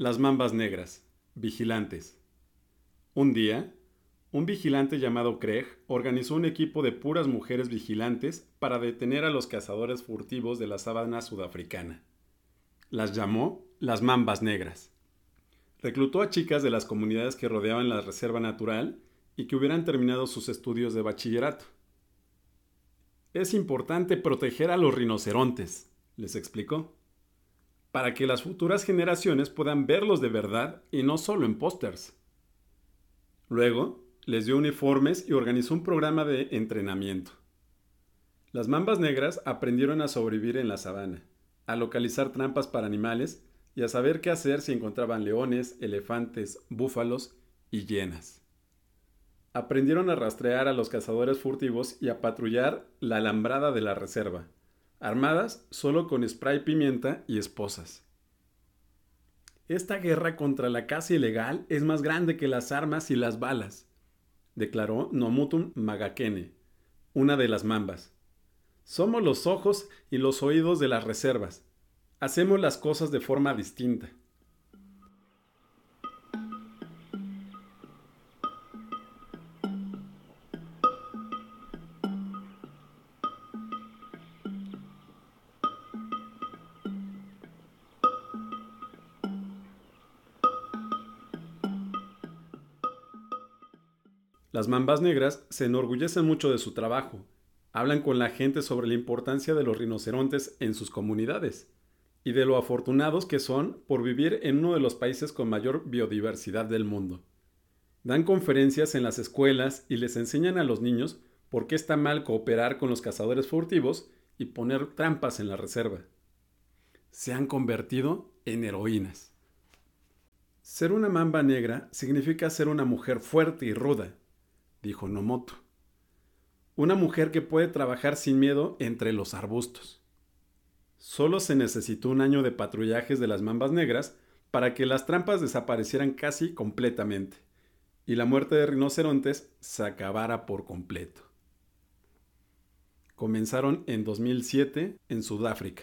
Las mambas negras, vigilantes. Un día, un vigilante llamado Craig organizó un equipo de puras mujeres vigilantes para detener a los cazadores furtivos de la sabana sudafricana. Las llamó las mambas negras. Reclutó a chicas de las comunidades que rodeaban la reserva natural y que hubieran terminado sus estudios de bachillerato. Es importante proteger a los rinocerontes, les explicó para que las futuras generaciones puedan verlos de verdad y no solo en pósters. Luego, les dio uniformes y organizó un programa de entrenamiento. Las mambas negras aprendieron a sobrevivir en la sabana, a localizar trampas para animales y a saber qué hacer si encontraban leones, elefantes, búfalos y hienas. Aprendieron a rastrear a los cazadores furtivos y a patrullar la alambrada de la reserva armadas solo con spray pimienta y esposas. Esta guerra contra la caza ilegal es más grande que las armas y las balas, declaró Nomutum Magakene, una de las mambas. Somos los ojos y los oídos de las reservas. Hacemos las cosas de forma distinta. Las mambas negras se enorgullecen mucho de su trabajo. Hablan con la gente sobre la importancia de los rinocerontes en sus comunidades y de lo afortunados que son por vivir en uno de los países con mayor biodiversidad del mundo. Dan conferencias en las escuelas y les enseñan a los niños por qué está mal cooperar con los cazadores furtivos y poner trampas en la reserva. Se han convertido en heroínas. Ser una mamba negra significa ser una mujer fuerte y ruda, dijo Nomoto. Una mujer que puede trabajar sin miedo entre los arbustos. Solo se necesitó un año de patrullajes de las mambas negras para que las trampas desaparecieran casi completamente y la muerte de rinocerontes se acabara por completo. Comenzaron en 2007 en Sudáfrica